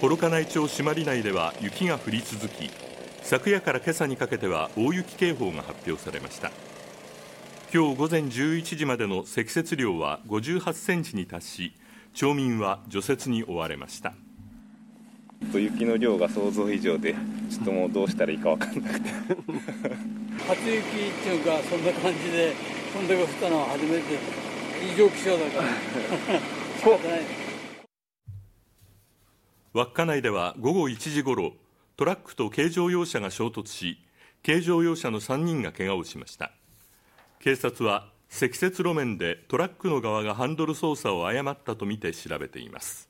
幌加内町朱鞠内では雪が降り続き昨夜から今朝にかけては大雪警報が発表されました。今日午前11時までの積雪量は58センチに達し町民は除雪に追われました。雪の量が想像以上でちょっともうどうしたらいいか分かんなくて。初雪っていうかそんな感じでこんだけ降ったのは初めて。異常気象だから。仕方ない稚内では午後1時ごろトラックと軽乗用車が衝突し軽乗用車の3人がけがをしました。警察は積雪路面でトラックの側がハンドル操作を誤ったとみて調べています。